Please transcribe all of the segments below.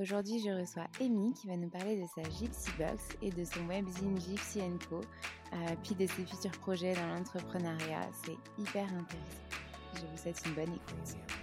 Aujourd'hui, je reçois Amy qui va nous parler de sa Gypsy Box et de son webzine Gypsy Co, euh, puis de ses futurs projets dans l'entrepreneuriat. C'est hyper intéressant. Je vous souhaite une bonne écoute.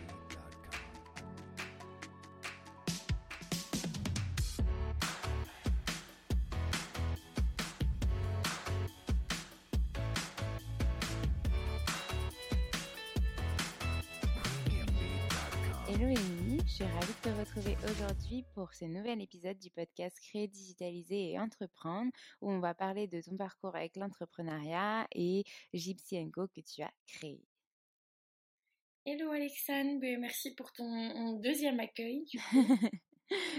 Retrouver aujourd'hui pour ce nouvel épisode du podcast Créer, digitaliser et entreprendre où on va parler de ton parcours avec l'entrepreneuriat et Gypsy Co que tu as créé. Hello Alexandre, Ben, merci pour ton deuxième accueil. du coup.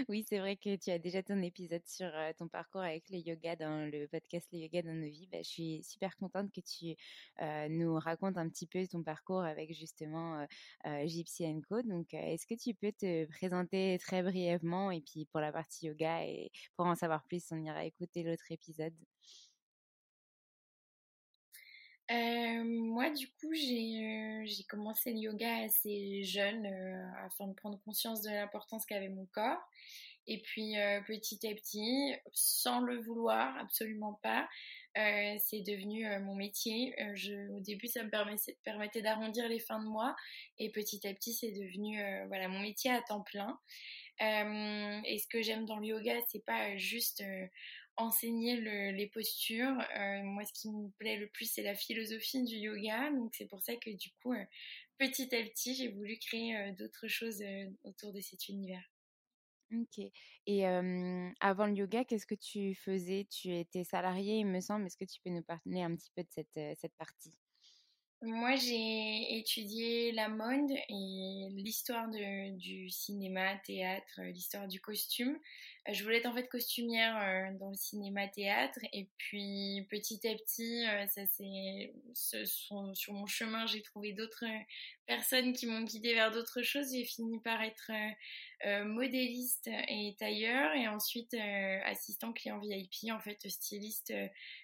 Oui, c'est vrai que tu as déjà ton épisode sur ton parcours avec le yoga dans le podcast Le Yoga dans nos vies. Bah, je suis super contente que tu nous racontes un petit peu ton parcours avec justement Gypsy Co. Donc, est-ce que tu peux te présenter très brièvement et puis pour la partie yoga et pour en savoir plus, on ira écouter l'autre épisode? Euh, moi, du coup, j'ai euh, j'ai commencé le yoga assez jeune euh, afin de prendre conscience de l'importance qu'avait mon corps. Et puis, petit à petit, sans le vouloir, absolument pas, c'est devenu mon métier. Au début, ça me permettait, d'arrondir les fins de mois. Et petit à petit, c'est devenu mon métier à temps plein. Et ce que j'aime dans le yoga, c'est pas juste enseigner le- les postures. Euh, moi, ce qui me plaît le plus, c'est la philosophie du yoga. Donc, c'est pour ça que du coup, euh, petit à petit, j'ai voulu créer euh, d'autres choses autour de cet univers. Ok. Et avant le yoga, qu'est-ce que tu faisais? Tu étais salarié, il me semble. Est-ce que tu peux nous parler un petit peu de cette, cette partie? Moi, j'ai étudié la mode et l'histoire du cinéma, théâtre, l'histoire du costume. Je voulais être en fait costumière euh, dans le cinéma, théâtre. Et puis, petit à petit, euh, ça s'est, ce- sur, mon chemin, j'ai trouvé d'autres euh, personnes qui m'ont guidée vers d'autres choses. J'ai fini par être modéliste et tailleur, et ensuite assistant client VIP, en fait styliste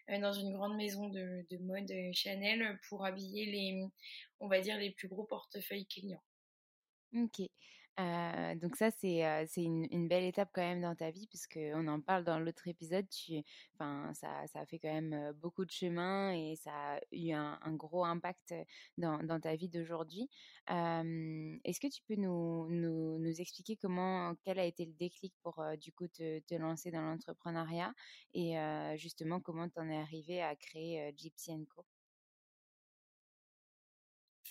dans une grande maison de, de mode Chanel pour habiller les, on va dire, les plus gros portefeuilles clients. Ok. Euh, donc ça, c'est euh, une, une belle étape quand même dans ta vie, puisque on en parle dans l'autre épisode. Tu, enfin, ça, ça a fait quand même beaucoup de chemin et ça a eu un, un gros impact dans, dans ta vie d'aujourd'hui. Est-ce que tu peux nous, nous, nous expliquer comment, quel a été le déclic pour du coup te, te lancer dans l'entrepreneuriat et justement comment tu en es arrivé à créer Gypsy Co?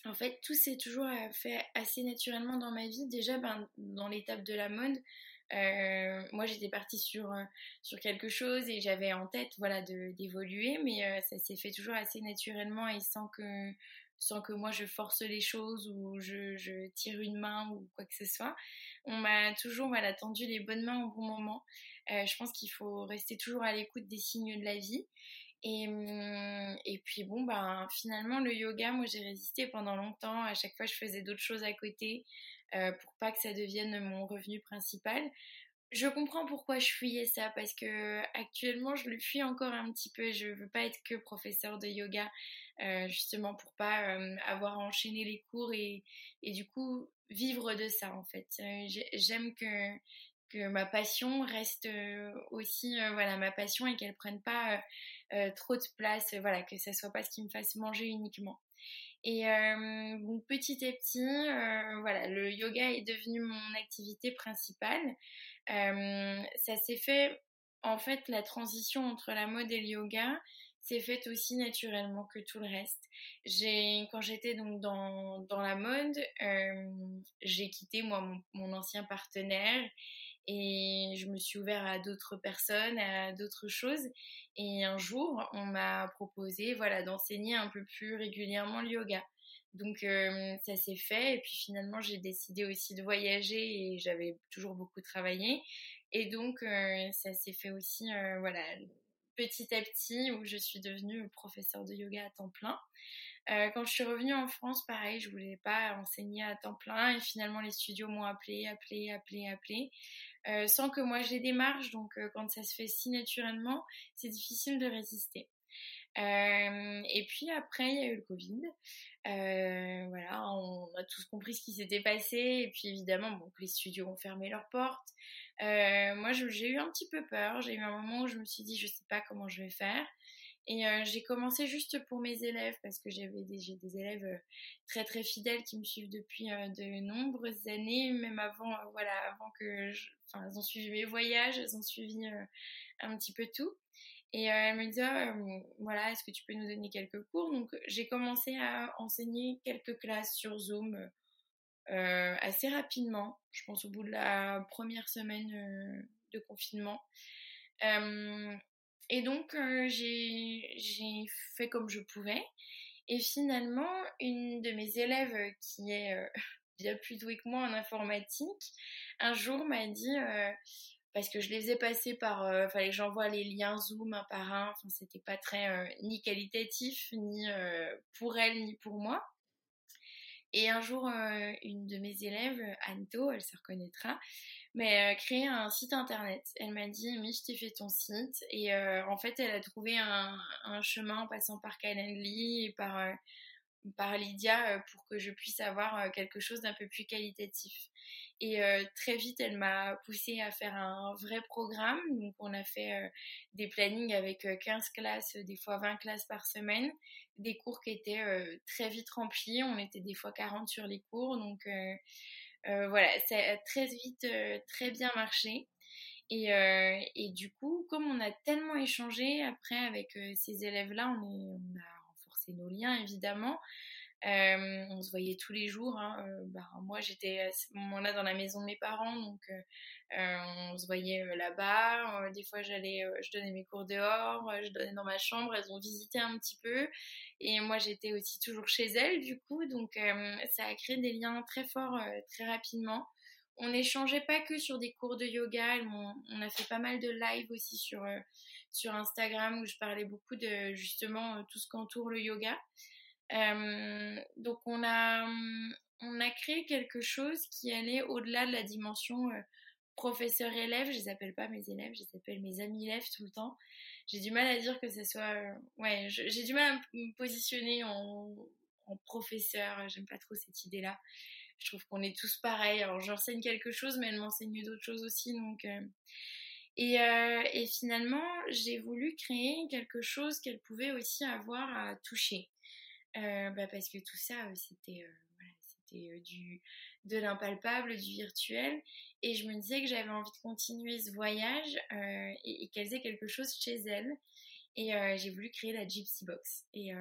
En fait, tout s'est toujours fait assez naturellement dans ma vie. Déjà, ben, dans l'étape de la mode, moi j'étais partie sur, sur quelque chose et j'avais en tête voilà d'évoluer mais ça s'est fait toujours assez naturellement et sans que sans que moi je force les choses ou je, je tire une main ou quoi que ce soit. On m'a toujours voilà, tendu les bonnes mains au bon moment. Euh, je pense qu'il faut rester toujours à l'écoute des signes de la vie. Et, hum, et puis bon, ben, finalement, le yoga, moi j'ai résisté pendant longtemps. À chaque fois, je faisais d'autres choses à côté euh, pour pas que ça devienne mon revenu principal. Je comprends pourquoi je fuyais ça parce que actuellement je le fuis encore un petit peu. Je veux pas être que professeur de yoga. Euh, justement pour pas euh, avoir enchaîné les cours et, et, du coup vivre de ça en fait. Euh, j'aime que, que ma passion reste aussi voilà ma passion et qu'elle prenne pas trop de place, voilà que ça soit pas ce qui me fasse manger uniquement. Et bon, petit à petit, voilà, le yoga est devenu mon activité principale. ça s'est fait, en fait, la transition entre la mode et le yoga, c'est fait aussi naturellement que tout le reste. J'ai, quand j'étais donc dans, dans la mode, euh, j'ai quitté moi mon, ancien partenaire et je me suis ouvert à d'autres personnes, à d'autres choses. Et un jour, on m'a proposé, voilà, d'enseigner un peu plus régulièrement le yoga. Donc euh, ça s'est fait et puis finalement j'ai décidé aussi de voyager et j'avais toujours beaucoup travaillé et donc euh, ça s'est fait aussi voilà petit à petit où je suis devenue professeure de yoga à temps plein. Euh, quand je suis revenue en France, pareil, je voulais pas enseigner à temps plein et finalement les studios m'ont appelé, appelé, appelé, appelé, euh, sans que moi j'ai démarche. Donc euh, quand ça se fait si naturellement, c'est difficile de résister. et puis après, il y a eu le Covid. voilà, on a tous compris ce qui s'était passé. Et puis évidemment, bon, les studios ont fermé leurs portes. Euh, moi, j'ai eu un petit peu peur. J'ai eu un moment où je me suis dit, je sais pas comment je vais faire. Et euh, j'ai commencé juste pour mes élèves parce que j'avais des, j'ai des élèves euh, très très fidèles qui me suivent depuis de nombreuses années, même avant, voilà, avant que, je, enfin, elles ont suivi mes voyages, elles ont suivi un petit peu tout. Et elles me disaient, voilà, est-ce que tu peux nous donner quelques cours? Donc j'ai commencé à enseigner quelques classes sur Zoom euh, assez rapidement, je pense au bout de la première semaine euh, de confinement. Euh, et donc j'ai fait comme je pouvais. Et finalement, une de mes élèves qui est bien plus douée que moi en informatique, un jour m'a dit, parce que je les ai passés par, euh, fallait que j'envoie les liens Zoom un par un, enfin c'était pas très ni qualitatif, ni pour elle, ni pour moi. Et un jour, euh, une de mes élèves, Anto, elle se reconnaîtra, mais euh, créé un site internet. Elle m'a dit, mais je t'ai fait ton site. Et euh, en fait, elle a trouvé un, chemin en passant par Calendly et par, par Lydia pour que je puisse avoir quelque chose d'un peu plus qualitatif. Et très vite, elle m'a poussé à faire un vrai programme. Donc, on a fait des plannings avec 15 classes, des fois 20 classes par semaine des cours qui étaient euh, très vite remplis. On était des fois 40 sur les cours. Donc euh, euh, voilà, ça a très vite très bien marché. Et, et, du coup, comme on a tellement échangé après avec ces élèves-là, on, on, a renforcé nos liens évidemment. Euh, on se voyait tous les jours. Hein. Euh, bah, moi, j'étais à ce moment-là dans la maison de mes parents, donc euh, on se voyait là-bas. des fois, j'allais, je donnais mes cours dehors, je donnais dans ma chambre. Elles ont visité un petit peu, et moi, j'étais aussi toujours chez elles, du coup. Donc, ça a créé des liens très forts très rapidement. On n'échangeait pas que sur des cours de yoga. On a fait pas mal de live aussi sur sur Instagram où je parlais beaucoup de justement tout ce qu'entoure le yoga. Donc on a, on a créé quelque chose qui allait au-delà de la dimension professeur-élève. Je les appelle pas mes élèves, je les appelle mes amis élèves tout le temps. J'ai du mal à dire que ce soit... Ouais, j'ai du mal à me positionner en, professeur. J'aime pas trop cette idée-là. Je trouve qu'on est tous pareils. Alors j'enseigne quelque chose, mais elle m'enseigne d'autres choses aussi. Donc... Et, finalement, j'ai voulu créer quelque chose qu'elle pouvait aussi avoir à toucher. Euh, bah parce que tout ça, euh, c'était euh, du de l'impalpable, du virtuel, et je me disais que j'avais envie de continuer ce voyage et, qu'elles aient quelque chose chez elles. Et j'ai voulu créer la Gypsy Box. Et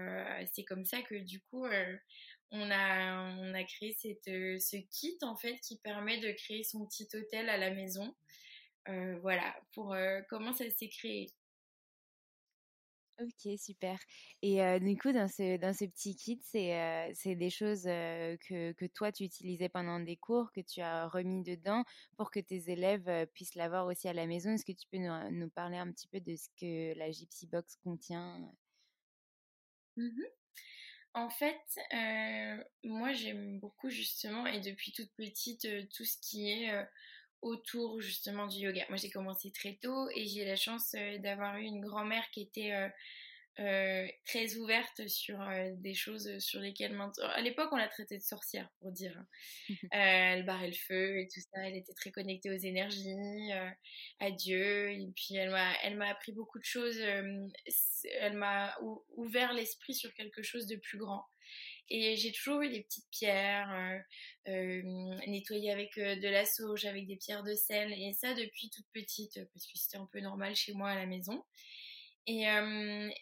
c'est comme ça que du coup, on a, on a créé cette, ce kit en fait qui permet de créer son petit hôtel à la maison. voilà, pour comment ça s'est créé. Ok, super. Et du coup, dans ce, dans ce petit kit, c'est des choses que, que toi, tu utilisais pendant des cours, que tu as remis dedans pour que tes élèves puissent l'avoir aussi à la maison. Est-ce que tu peux nous, nous, parler un petit peu de ce que la Gypsy Box contient? Mmh En fait, moi, j'aime beaucoup justement, et depuis toute petite, tout ce qui est autour justement du yoga. Moi j'ai commencé très tôt et j'ai la chance euh, d'avoir eu une grand-mère qui était euh, euh, très ouverte sur des choses sur lesquelles à l'époque on la traitait de sorcière pour dire. Hein. elle barrait le feu et tout ça. Elle était très connectée aux énergies, à Dieu et puis elle m'a elle m'a appris beaucoup de choses. elle m'a ouvert l'esprit sur quelque chose de plus grand. Et j'ai toujours eu des petites pierres euh, euh, nettoyées avec euh, de la sauge, avec des pierres de sel. Et ça depuis toute petite, parce que c'était un peu normal chez moi à la maison. Et,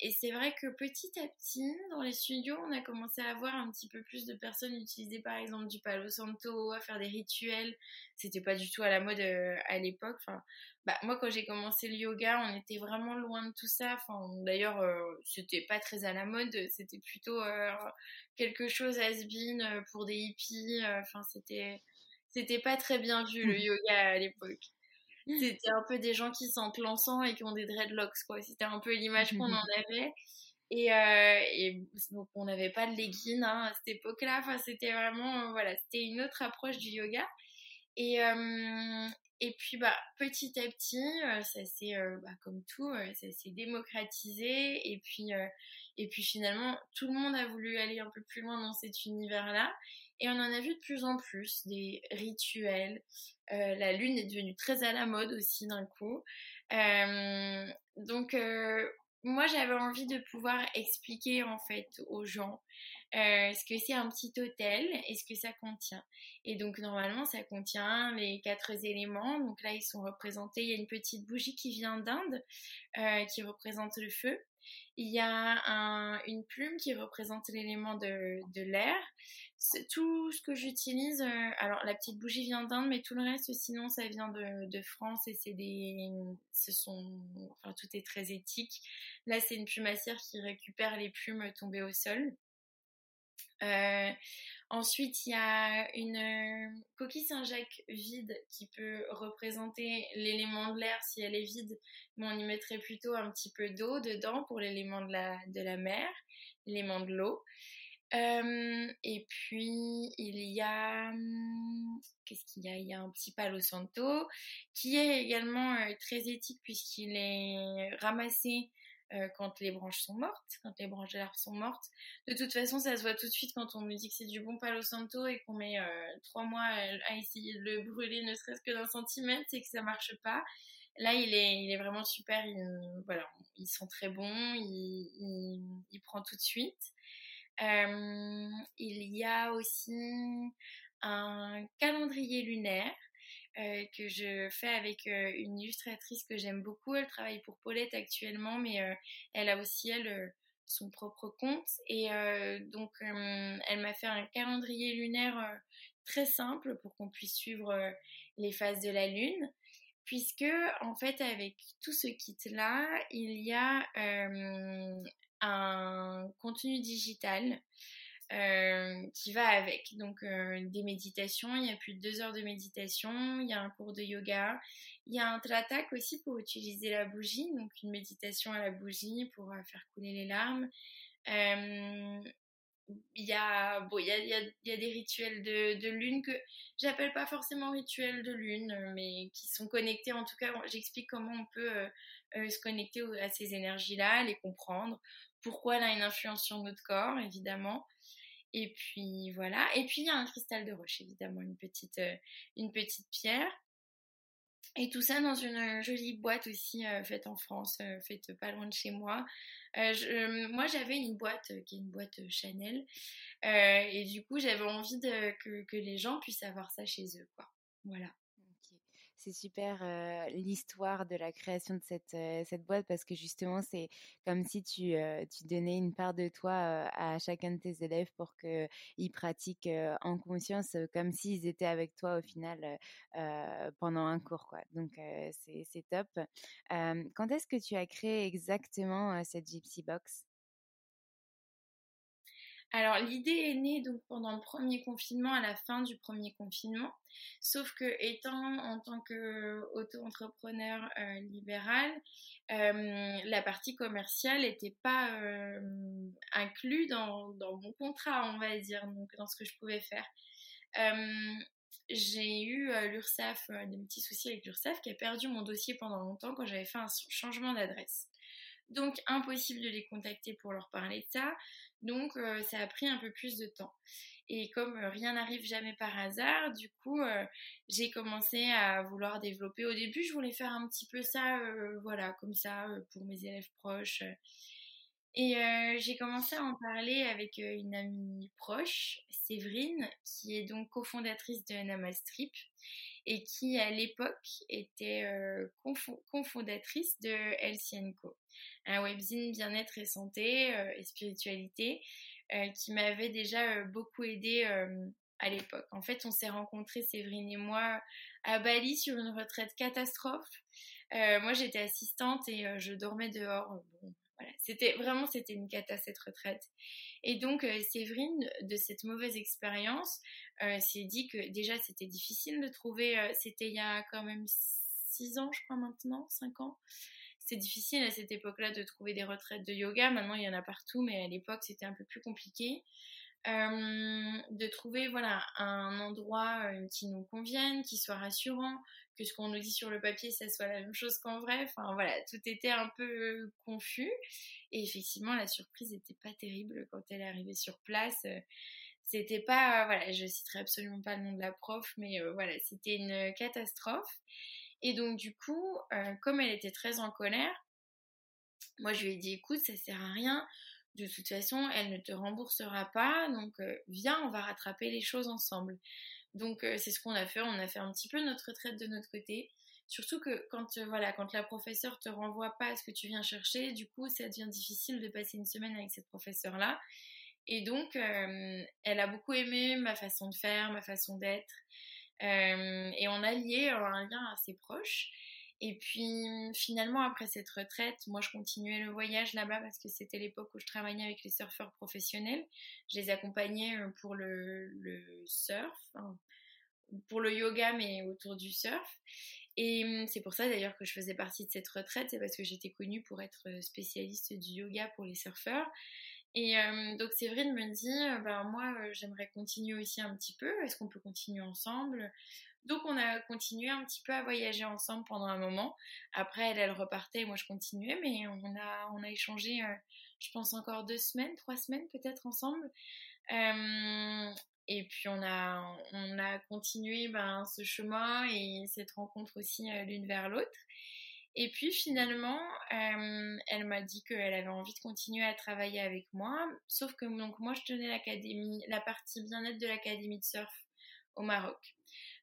et c'est vrai que petit à petit, dans les studios, on a commencé à voir un petit peu plus de personnes utiliser par exemple du Palo Santo, à faire des rituels. C'était pas du tout à la mode à l'époque. Enfin, bah, moi quand j'ai commencé le yoga, on était vraiment loin de tout ça. Enfin, d'ailleurs, c'était pas très à la mode. C'était plutôt quelque chose has-been euh, pour des hippies. Euh, enfin, c'était c'était pas très bien vu le yoga à l'époque. C'était un peu des gens qui sentent l'encens et qui ont des dreadlocks, quoi. C'était un peu l'image qu'on en avait. Et, euh, et, donc on n'avait pas de leggings hein, à cette époque-là. Enfin, c'était vraiment, voilà, c'était une autre approche du yoga. Et, et puis, bah, petit à petit, ça s'est, bah, comme tout, ça s'est démocratisé. Et puis, et puis finalement, tout le monde a voulu aller un peu plus loin dans cet univers-là. Et on en a vu de plus en plus des rituels. Euh, la lune est devenue très à la mode aussi d'un coup. Euh, donc euh, moi j'avais envie de pouvoir expliquer en fait aux gens ce que c'est un petit hôtel? Et ce que ça contient? Et donc normalement ça contient les quatre éléments. Donc là ils sont représentés. Il y a une petite bougie qui vient d'Inde qui représente le feu. Il y a une plume qui représente l'élément de, l'air. Tout ce que j'utilise, euh, alors la petite bougie vient d'Inde, mais tout le reste, sinon, ça vient de, France et c'est des, ce sont, enfin, tout est très éthique. Là, c'est une plumassière qui récupère les plumes tombées au sol. Euh, ensuite, il y a une euh, coquille Saint-Jacques vide qui peut représenter l'élément de l'air si elle est vide, mais on y mettrait plutôt un petit peu d'eau dedans pour l'élément de la, de la mer, l'élément de l'eau. Euh, et puis, il y a... Hum, qu'est-ce qu'il y a? Il y a un petit palo santo qui est également très éthique puisqu'il est ramassé euh, quand les branches sont mortes, quand les branches d'arbre sont mortes. De toute façon, ça se voit tout de suite quand on nous dit que c'est du bon Palo Santo et qu'on met euh, trois mois à, essayer de le brûler ne serait-ce que d'un centimètre, c'est que ça marche pas. Là, il est, il est vraiment super. Il, voilà, ils sont très bons. Il, il, prend tout de suite. Euh, il y a aussi un calendrier lunaire euh, que je fais avec euh, une illustratrice que j'aime beaucoup. Elle travaille pour Paulette actuellement, mais euh, elle a aussi, elle, son propre compte. Et donc, elle m'a fait un calendrier lunaire très simple pour qu'on puisse suivre les phases de la Lune. Puisque, en fait, avec tout ce kit-là, il y a un contenu digital euh, qui va avec. Donc euh, des méditations, il y a plus de deux heures de méditation, il y a un cours de yoga, il y a un tratak aussi pour utiliser la bougie, donc une méditation à la bougie pour euh, faire couler les larmes. il y a des rituels de, de lune que j'appelle pas forcément rituels de lune mais qui sont connectés en tout cas j'explique comment on peut se connecter à ces énergies là les comprendre pourquoi elle a une influence sur notre corps évidemment et puis voilà. Et puis il y a un cristal de roche, évidemment, une petite, euh, une petite pierre. Et tout ça dans une jolie boîte aussi euh, faite en France, euh, faite pas loin de chez moi. moi j'avais une boîte qui est une boîte Chanel. et du coup j'avais envie que, que, les gens puissent avoir ça chez eux. Quoi. Voilà. C'est super l'histoire de la création de cette, cette boîte parce que justement, c'est comme si tu, tu donnais une part de toi à chacun de tes élèves pour qu'ils pratiquent en conscience comme s'ils étaient avec toi au final pendant un cours. Quoi. Donc, c'est top. quand est-ce que tu as créé exactement cette Gypsy Box alors l'idée est née donc pendant le premier confinement, à la fin du premier confinement. Sauf que étant en tant qu'auto-entrepreneur euh, libéral, euh, la partie commerciale n'était pas euh, inclue dans, mon contrat, on va dire, donc dans ce que je pouvais faire. j'ai eu l'URSSAF, des petits soucis avec l'URSSAF, qui a perdu mon dossier pendant longtemps quand j'avais fait un changement d'adresse. Donc impossible de les contacter pour leur parler de ça. Donc euh, ça a pris un peu plus de temps. Et comme euh, rien n'arrive jamais par hasard, du coup, euh, j'ai commencé à vouloir développer. Au début, je voulais faire un petit peu ça, voilà, comme ça, pour mes élèves proches. Et j'ai commencé à en parler avec une amie proche, Séverine, qui est donc cofondatrice de Namastrip et qui à l'époque était cofondatrice de LCNCO un webzine bien-être et santé euh, et spiritualité euh, qui m'avait déjà euh, beaucoup aidé à l'époque. En fait, on s'est rencontrés, Séverine et moi, à Bali sur une retraite catastrophe. moi, j'étais assistante et je dormais dehors. C'était vraiment, c'était une cata cette retraite. Et donc, Séverine, de cette mauvaise expérience, s'est dit que déjà, c'était difficile de trouver. c'était il y a quand même six ans, je crois maintenant, cinq ans c'est difficile à cette époque-là de trouver des retraites de yoga. Maintenant, il y en a partout, mais à l'époque, c'était un peu plus compliqué. Euh, de trouver voilà un endroit euh, qui nous convienne, qui soit rassurant, que ce qu'on nous dit sur le papier, ça soit la même chose qu'en vrai. Enfin voilà, tout était un peu euh, confus. Et effectivement, la surprise n'était pas terrible quand elle est arrivée sur place. C'était pas, voilà, je citerai absolument pas le nom de la prof, mais voilà, c'était une catastrophe. Et donc, du coup, euh, comme elle était très en colère, moi, je lui ai dit, écoute, ça sert à rien. De toute façon, elle ne te remboursera pas. Donc, euh, viens, on va rattraper les choses ensemble. Donc, euh, c'est ce qu'on a fait. On a fait un petit peu notre retraite de notre côté. Surtout que quand, voilà, quand la professeure te renvoie pas à ce que tu viens chercher, du coup, ça devient difficile de passer une semaine avec cette professeure-là. Et donc, elle a beaucoup aimé ma façon de faire, ma façon d'être. Euh, et on a lié un lien assez proche. Et puis finalement, après cette retraite, moi je continuais le voyage là-bas parce que c'était l'époque où je travaillais avec les surfeurs professionnels. Je les accompagnais euh, pour le, surf, pour le yoga, mais autour du surf. Et hum, c'est pour ça d'ailleurs que je faisais partie de cette retraite, c'est parce que j'étais connue pour être spécialiste du yoga pour les surfeurs. Et euh, donc Séverine me dit, euh, ben moi euh, j'aimerais continuer aussi un petit peu, est-ce qu'on peut continuer ensemble? Donc on a continué un petit peu à voyager ensemble pendant un moment. Après elle, repartait, moi je continuais, mais on a, échangé, je pense encore deux semaines, trois semaines peut-être ensemble. et puis on a, on a continué ben, ce chemin et cette rencontre aussi l'une vers l'autre. Et puis finalement, euh, elle m'a dit qu'elle avait envie de continuer à travailler avec moi, sauf que donc moi je tenais l'académie, la partie bien-être de l'académie de surf au Maroc.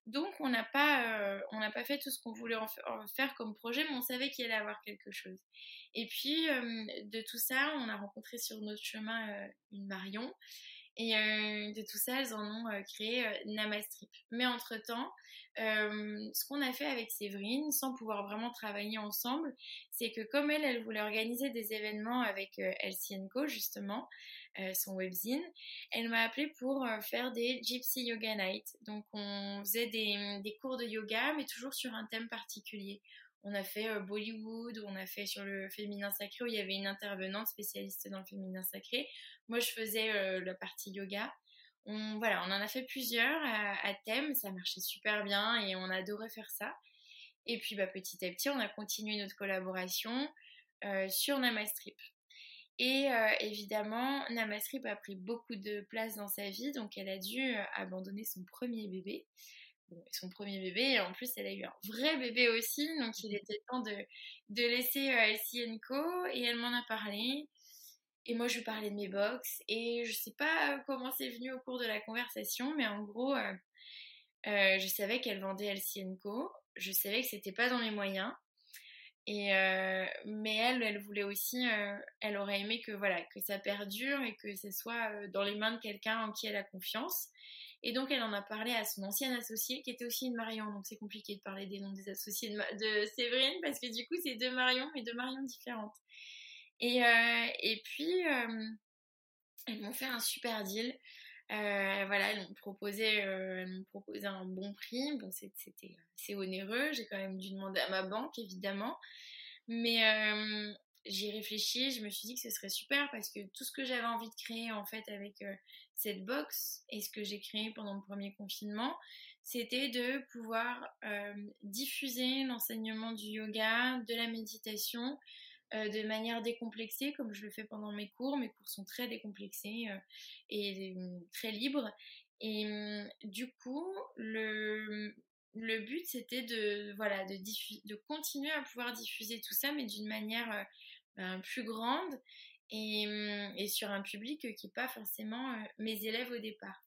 Donc on n'a pas, euh, pas fait tout ce qu'on voulait faire comme projet, mais on savait qu'il allait avoir quelque chose. Et puis euh, de tout ça, on a rencontré sur notre chemin une Marion. Et de tout ça, elles en ont créé Namastrip. Mais entre-temps, ce qu'on a fait avec Séverine, sans pouvoir vraiment travailler ensemble, c'est que comme elle, elle voulait organiser des événements avec LCNCO, justement, son webzine, elle m'a appelé pour faire des Gypsy Yoga Night. Donc on faisait des, des cours de yoga, mais toujours sur un thème particulier. On a fait Bollywood, on a fait sur le féminin sacré où il y avait une intervenante spécialiste dans le féminin sacré. Moi, je faisais la partie yoga. On, voilà, on en a fait plusieurs à, thème, ça marchait super bien et on adorait faire ça. Et puis bah, petit à petit, on a continué notre collaboration sur Namastrip. Et évidemment, Namastrip a pris beaucoup de place dans sa vie, donc elle a dû abandonner son premier bébé son premier bébé, et en plus elle a eu un vrai bébé aussi, donc il était temps de, de laisser euh, Co, et elle m'en a parlé. Et moi, je lui parlais de mes box, et je sais pas comment c'est venu au cours de la conversation, mais en gros, euh, euh, je savais qu'elle vendait Elsie Co. je savais que c'était pas dans mes moyens. Et mais elle, elle voulait aussi, elle aurait aimé que voilà que ça perdure et que ce soit dans les mains de quelqu'un en qui elle a confiance. Et donc elle en a parlé à son ancienne associée qui était aussi une Marion. Donc c'est compliqué de parler des noms des associés de, Séverine parce que du coup c'est deux Marion mais deux Marion différentes. Et, et puis elles m'ont fait un super deal. Euh, voilà, elles m'ont proposé, euh, un bon prix. C'était c'est onéreux. J'ai quand même dû demander à ma banque, évidemment. Mais euh, j'y réfléchi. Je me suis dit que ce serait super parce que tout ce que j'avais envie de créer en fait avec euh, cette box et ce que j'ai créé pendant le premier confinement, c'était de pouvoir euh, diffuser l'enseignement du yoga, de la méditation euh, de manière décomplexée, comme je le fais pendant mes cours. Mes cours sont très décomplexés euh, et euh, très libres. Et du coup, le, but, c'était de, voilà, de, de continuer à pouvoir diffuser tout ça, mais d'une manière ben, plus grande et, et, sur un public qui n'est pas forcément mes élèves au départ.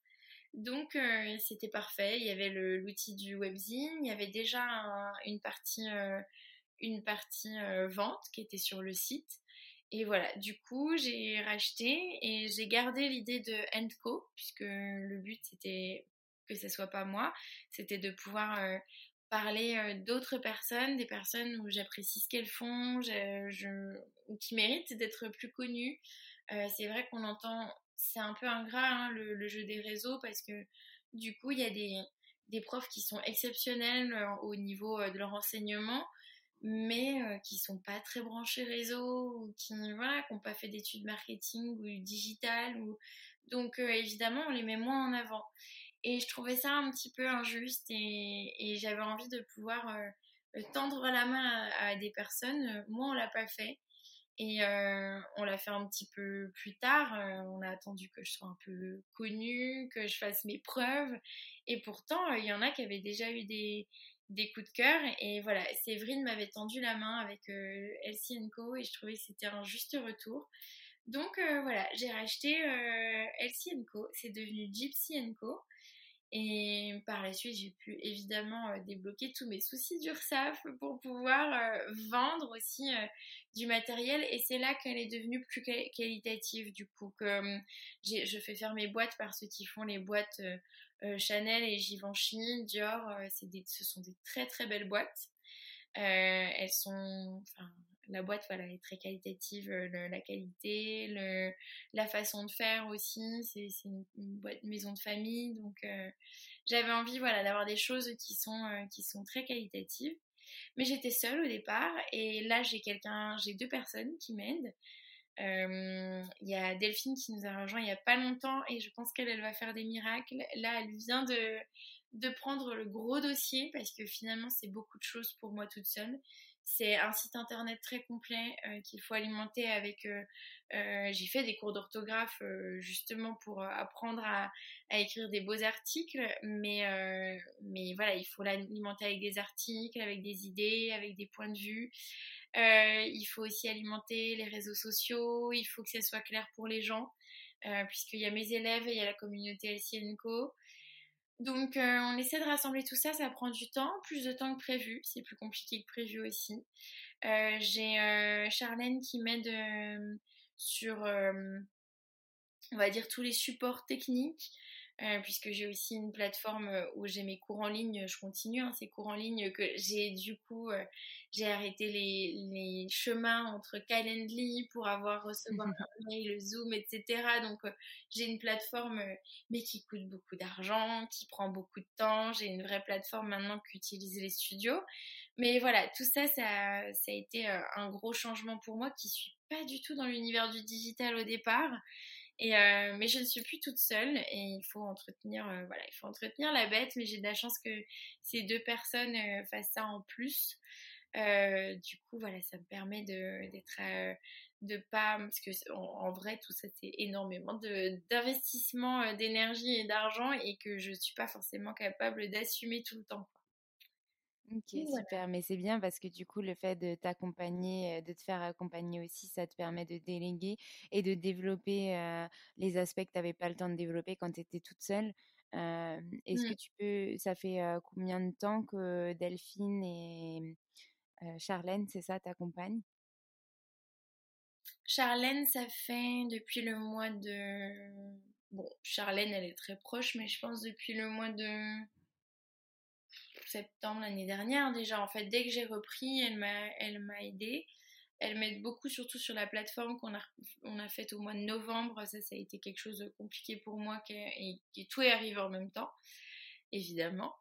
Donc c'était parfait, il y avait l'outil du webzine, il y avait déjà une partie une partie euh, vente qui était sur le site. Et voilà, du coup, j'ai racheté et j'ai gardé l'idée de Endco, puisque le but c'était que ce soit pas moi, c'était de pouvoir euh, parler euh, d'autres personnes, des personnes où j'apprécie ce qu'elles font, ou qui méritent d'être plus connues. c'est vrai qu'on entend, c'est un peu ingrat hein, le, le, jeu des réseaux parce que du coup, il y a des, des profs qui sont exceptionnels au niveau de leur enseignement, mais euh, qui sont pas très branchés réseau ou qui voilà qui n'ont pas fait d'études marketing ou digital ou donc euh, évidemment on les met moins en avant. Et je trouvais ça un petit peu injuste et, j'avais envie de pouvoir euh, tendre la main à, des personnes. Moi on l'a pas fait et on l'a fait un petit peu plus tard. On a attendu que je sois un peu connue que je fasse mes preuves. Et pourtant il y en a qui avaient déjà eu des des coups de cœur. Et voilà, Séverine m'avait tendu la main avec euh, Elsie Co et je trouvais que c'était un juste retour. Donc euh, voilà, j'ai racheté euh, Elsie Co. C'est devenu Gypsy Co. Et par la suite, j'ai pu évidemment débloquer tous mes soucis d'URSAF pour pouvoir vendre aussi du matériel. Et c'est là qu'elle est devenue plus qualitative du coup. Que je fais faire mes boîtes par ceux qui font les boîtes Chanel et Givenchy, Dior. ce sont des très très belles boîtes. elles sont, la boîte voilà est très qualitative la qualité le, la façon de faire aussi c'est une, boîte maison de famille donc j'avais envie voilà d'avoir des choses qui sont qui sont très qualitatives mais j'étais seule au départ et là j'ai quelqu'un j'ai deux personnes qui m'aident il y a Delphine qui nous a rejoint il y a pas longtemps et je pense qu'elle elle va faire des miracles là elle vient de prendre le gros dossier parce que finalement c'est beaucoup de choses pour moi toute seule c'est un site internet très complet euh, qu'il faut alimenter avec. Euh, euh, j'ai fait des cours d'orthographe justement pour apprendre à, écrire des beaux articles, mais mais voilà, il faut l'alimenter avec des articles, avec des idées, avec des points de vue. Il faut aussi alimenter les réseaux sociaux. Il faut que ça soit clair pour les gens, puisqu'il y a mes élèves et il y a la communauté LCNCO. Donc euh, on essaie de rassembler tout ça, ça prend du temps, plus de temps que prévu, c'est plus compliqué que prévu aussi. Euh, j'ai euh, Charlène qui m'aide sur, on va dire, tous les supports techniques. Euh, puisque j'ai aussi une plateforme euh, où j'ai mes cours en ligne, je continue hein, ces cours en ligne que j'ai du coup euh, j'ai arrêté les, les, chemins entre Calendly pour avoir recevoir un mail, Zoom, etc. Donc j'ai une plateforme mais qui coûte beaucoup d'argent, qui prend beaucoup de temps. J'ai une vraie plateforme maintenant qu'utilisent les studios. Mais voilà, tout ça, ça, ça a été un gros changement pour moi qui suis pas du tout dans l'univers du digital au départ. Euh, mais je ne suis plus toute seule et il faut entretenir, euh, voilà, il faut entretenir la bête. Mais j'ai de la chance que ces deux personnes euh, fassent ça en plus. du coup, voilà, ça me permet d'être, de, pas, parce que en, vrai, tout ça c'est énormément d'investissement d'énergie et d'argent et que je suis pas forcément capable d'assumer tout le temps. Ok, super. Mais c'est bien parce que du coup, le fait de t'accompagner, de te faire accompagner aussi, ça te permet de déléguer et de développer les aspects que tu n'avais pas le temps de développer quand tu étais toute seule. Est-ce que Mmh. tu peux, ça fait combien de temps que Delphine et Charlène, c'est ça, t'accompagnent? Charlène, ça fait depuis le mois de... Bon, Charlène, elle est très proche, mais je pense depuis le mois de septembre l'année dernière déjà. En fait, dès que j'ai repris, elle m'a, elle m'a aidée. Elle m'aide beaucoup, surtout sur la plateforme qu'on a, on a faite au mois de novembre. Ça, ça a été quelque chose de compliqué pour moi, et, et tout est arrivé en même temps, évidemment.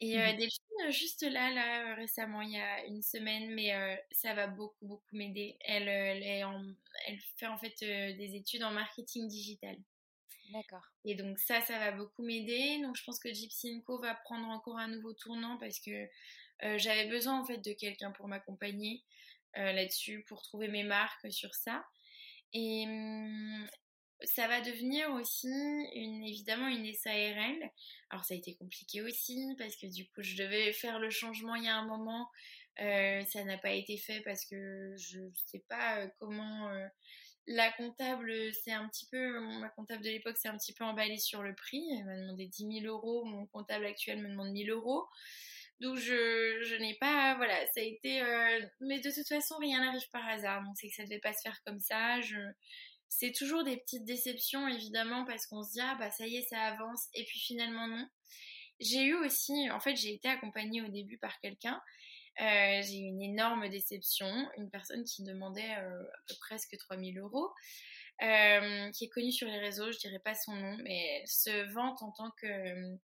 Et euh, Delphine, juste là, là, récemment, il y a une semaine, mais euh, ça va beaucoup, beaucoup m'aider. Elle, elle, est en, elle fait en fait euh, des études en marketing digital. D'accord. Et donc ça, ça va beaucoup m'aider. Donc je pense que Gypsy Co va prendre encore un nouveau tournant parce que euh, j'avais besoin en fait de quelqu'un pour m'accompagner euh, là-dessus, pour trouver mes marques sur ça. Et hum, ça va devenir aussi une, évidemment une SARL. Alors ça a été compliqué aussi parce que du coup je devais faire le changement il y a un moment. Euh, ça n'a pas été fait parce que je ne sais pas comment la comptable, c'est un petit peu, ma comptable de l'époque s'est un petit peu emballée sur le prix. Elle m'a demandé 10 000 euros. Mon comptable actuel me demande 1000 euros. Donc je, je n'ai pas, voilà, ça a été, euh, mais de toute façon rien n'arrive par hasard. Donc c'est que ça devait pas se faire comme ça. C'est toujours des petites déceptions évidemment parce qu'on se dit ah bah ça y est ça avance et puis finalement non. J'ai eu aussi, en fait j'ai été accompagnée au début par quelqu'un. Euh, j'ai eu une énorme déception, une personne qui demandait euh, à peu presque 3000 euros, euh, qui est connue sur les réseaux, je dirais pas son nom, mais elle se vante en tant que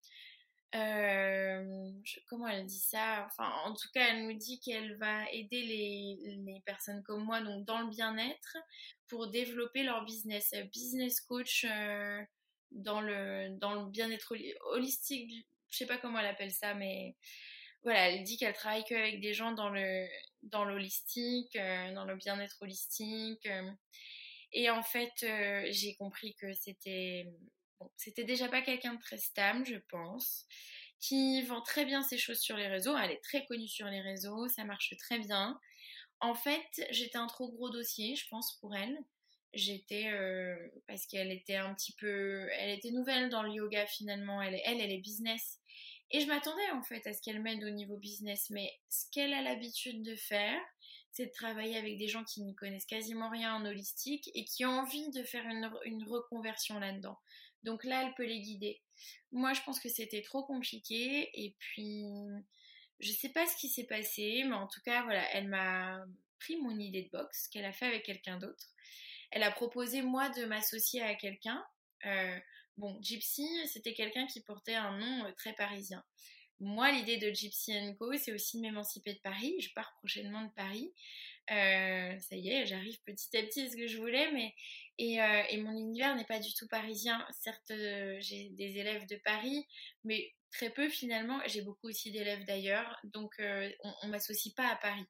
comment elle dit ça? Enfin, en tout cas, elle nous dit qu'elle va aider les, les, personnes comme moi, donc dans le bien-être, pour développer leur business. Business coach dans le, dans le bien-être holistique, je sais pas comment elle appelle ça, mais voilà, elle dit qu'elle travaille qu'avec des gens dans le dans l'holistique, euh, dans le bien-être holistique. Euh. et en fait, euh, j'ai compris que c'était c'était déjà pas quelqu'un de très stable, je pense, qui vend très bien ses choses sur les réseaux. Elle est très connue sur les réseaux, ça marche très bien. En fait, j'étais un trop gros dossier, je pense, pour elle. J'étais parce qu'elle était un petit peu, elle était nouvelle dans le yoga finalement. Elle, elle est business. Et je m'attendais en fait à ce qu'elle m'aide au niveau business, mais ce qu'elle a l'habitude de faire, c'est de travailler avec des gens qui n'y connaissent quasiment rien en holistique et qui ont envie de faire une, reconversion là-dedans. Donc là, elle peut les guider. Moi, je pense que c'était trop compliqué. Et puis, je sais pas ce qui s'est passé, mais en tout cas, voilà, elle m'a pris mon idée de boxe qu'elle a fait avec quelqu'un d'autre. Elle a proposé, moi, de m'associer à quelqu'un. Euh, bon, Gypsy, c'était quelqu'un qui portait un nom euh, très parisien. Moi, l'idée de Gypsy Co, c'est aussi de m'émanciper de Paris. Je pars prochainement de Paris. Euh, ça y est, j'arrive petit à petit à ce que je voulais, mais et, euh, et mon univers n'est pas du tout parisien. Certes, j'ai des élèves de Paris, mais très peu finalement. J'ai beaucoup aussi d'élèves d'ailleurs, donc on, on m'associe pas à Paris.